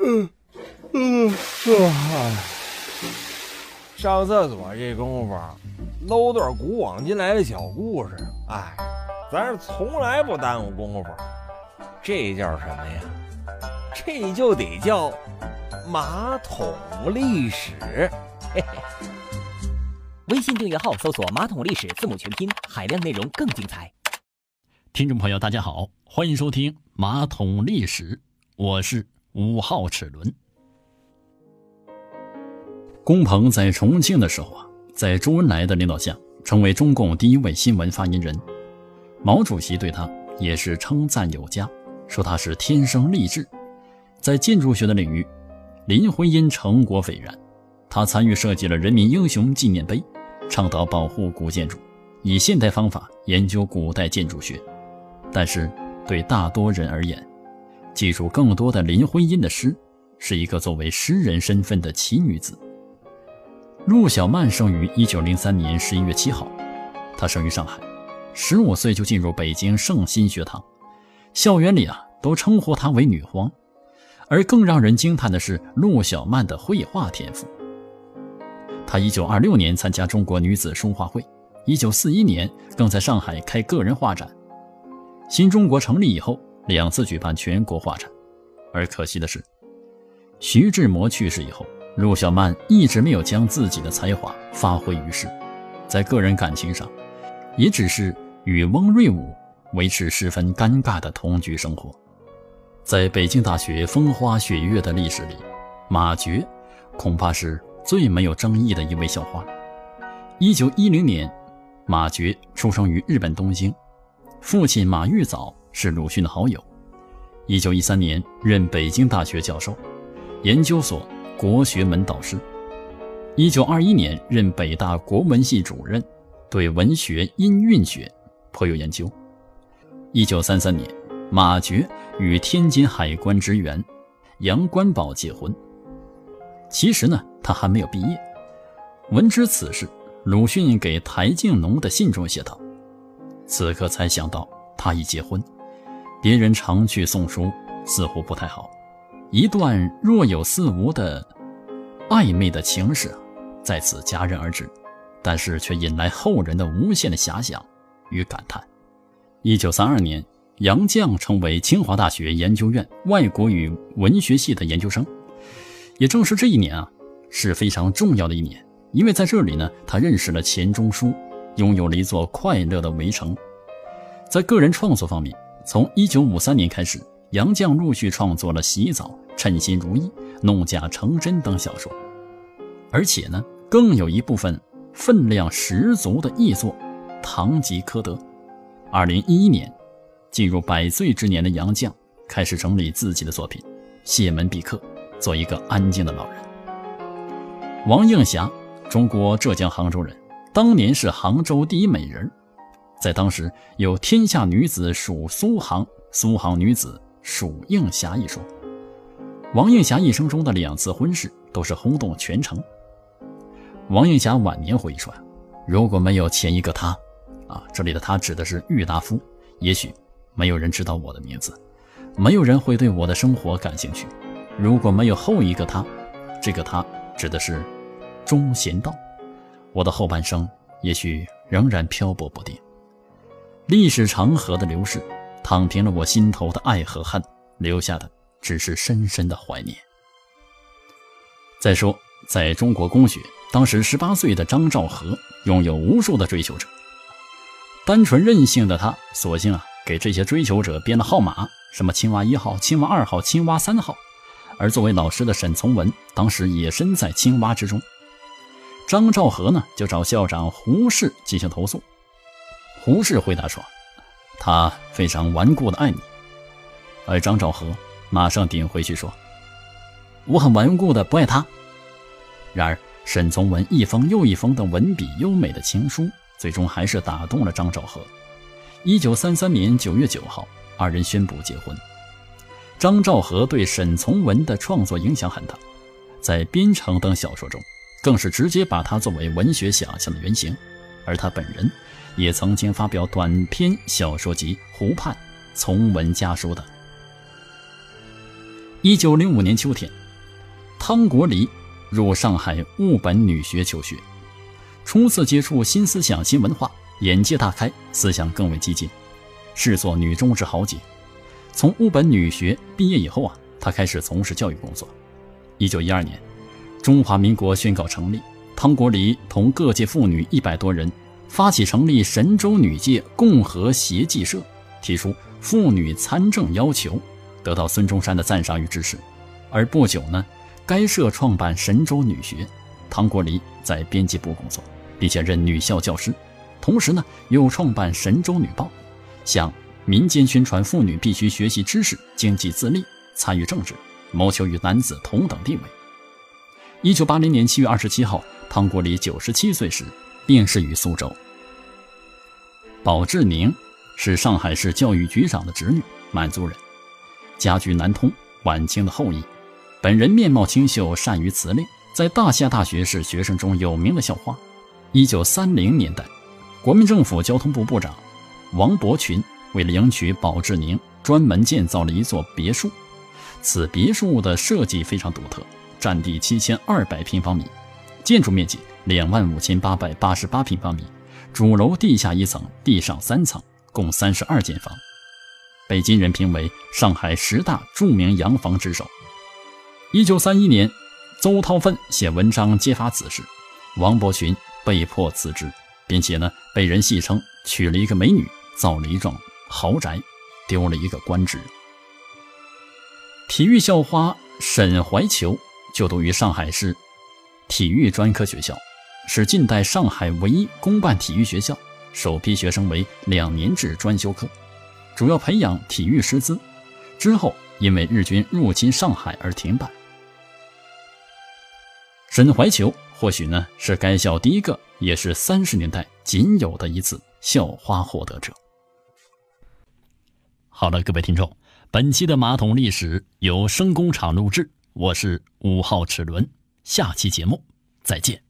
嗯嗯啊！上厕所这功夫，搂段古往今来的小故事。哎，咱是从来不耽误功夫。这叫什么呀？这就得叫马桶历史。嘿嘿。微信订阅号搜索“马桶历史”字母全拼，海量内容更精彩。听众朋友，大家好，欢迎收听《马桶历史》，我是五号齿轮。龚鹏在重庆的时候啊，在周恩来的领导下，成为中共第一位新闻发言人。毛主席对他也是称赞有加，说他是天生丽质。在建筑学的领域，林徽因成果斐然，他参与设计了人民英雄纪念碑，倡导保护古建筑，以现代方法研究古代建筑学。但是，对大多人而言，记住更多的林徽因的诗，是一个作为诗人身份的奇女子。陆小曼生于一九零三年十一月七号，她生于上海，十五岁就进入北京圣心学堂，校园里啊都称呼她为女皇。而更让人惊叹的是陆小曼的绘画天赋。她一九二六年参加中国女子书画会，一九四一年更在上海开个人画展。新中国成立以后，两次举办全国画展。而可惜的是，徐志摩去世以后。陆小曼一直没有将自己的才华发挥于世，在个人感情上，也只是与翁瑞武维持十分尴尬的同居生活。在北京大学风花雪月的历史里，马珏恐怕是最没有争议的一位校花。一九一零年，马珏出生于日本东京，父亲马玉藻是鲁迅的好友。一九一三年任北京大学教授，研究所。国学门导师，一九二一年任北大国文系主任，对文学音韵学颇有研究。一九三三年，马爵与天津海关职员杨官宝结婚。其实呢，他还没有毕业。闻知此事，鲁迅给台静农的信中写道：“此刻才想到他已结婚，别人常去送书，似乎不太好。”一段若有似无的暧昧的情史在此戛然而止，但是却引来后人的无限的遐想与感叹。一九三二年，杨绛成为清华大学研究院外国语文学系的研究生。也正是这一年啊，是非常重要的一年，因为在这里呢，他认识了钱钟书，拥有了一座快乐的围城。在个人创作方面，从一九五三年开始。杨绛陆续创作了《洗澡》《称心如意》《弄假成真》等小说，而且呢，更有一部分分量十足的译作《堂吉诃德》。二零一一年，进入百岁之年的杨绛开始整理自己的作品，谢门闭客，做一个安静的老人。王映霞，中国浙江杭州人，当年是杭州第一美人，在当时有“天下女子属苏杭，苏杭女子”。属应霞一说，王映霞一生中的两次婚事都是轰动全城。王映霞晚年回忆说：“如果没有前一个他，啊，这里的他指的是郁达夫，也许没有人知道我的名字，没有人会对我的生活感兴趣。如果没有后一个他，这个他指的是钟贤道，我的后半生也许仍然漂泊不定。历史长河的流逝。”躺平了我心头的爱和恨，留下的只是深深的怀念。再说，在中国公学，当时十八岁的张兆和拥有无数的追求者。单纯任性的他，索性啊给这些追求者编了号码，什么青蛙一号、青蛙二号、青蛙三号。而作为老师的沈从文，当时也身在青蛙之中。张兆和呢，就找校长胡适进行投诉。胡适回答说。他非常顽固的爱你，而张兆和马上顶回去说：“我很顽固的不爱他。”然而沈从文一封又一封的文笔优美的情书，最终还是打动了张兆和。一九三三年九月九号，二人宣布结婚。张兆和对沈从文的创作影响很大，在《边城》等小说中，更是直接把他作为文学想象的原型，而他本人。也曾经发表短篇小说集《湖畔》《从文家书》等。一九零五年秋天，汤国离入上海务本女学求学，初次接触新思想、新文化，眼界大开，思想更为激进，视作女中之豪杰。从务本女学毕业以后啊，他开始从事教育工作。一九一二年，中华民国宣告成立，汤国离同各界妇女一百多人发起成立神州女界共和协济社，提出妇女参政要求。得到孙中山的赞赏与支持，而不久呢，该社创办神州女学，唐国礼在编辑部工作，并且任女校教师，同时呢，又创办神州女报，向民间宣传妇女必须学习知识、经济自立、参与政治，谋求与男子同等地位。一九八零年七月二十七号，汤国礼九十七岁时病逝于苏州。宝志宁是上海市教育局长的侄女，满族人。家居南通，晚清的后裔。本人面貌清秀，善于辞令，在大夏大学是学生中有名的校花。一九三零年代，国民政府交通部部长王伯群为了迎娶宝志宁，专门建造了一座别墅。此别墅的设计非常独特，占地七千二百平方米，建筑面积两万五千八百八十八平方米，主楼地下一层，地上三层，共三十二间房。被今人评为上海十大著名洋房之首。一九三一年，邹韬奋写文章揭发此事，王伯群被迫辞职，并且呢被人戏称娶了一个美女，造了一幢豪宅，丢了一个官职。体育校花沈怀球就读于上海市体育专科学校，是近代上海唯一公办体育学校，首批学生为两年制专修课。主要培养体育师资，之后因为日军入侵上海而停办。沈怀球或许呢是该校第一个，也是三十年代仅有的一次校花获得者。好了，各位听众，本期的马桶历史由声工厂录制，我是五号齿轮，下期节目再见。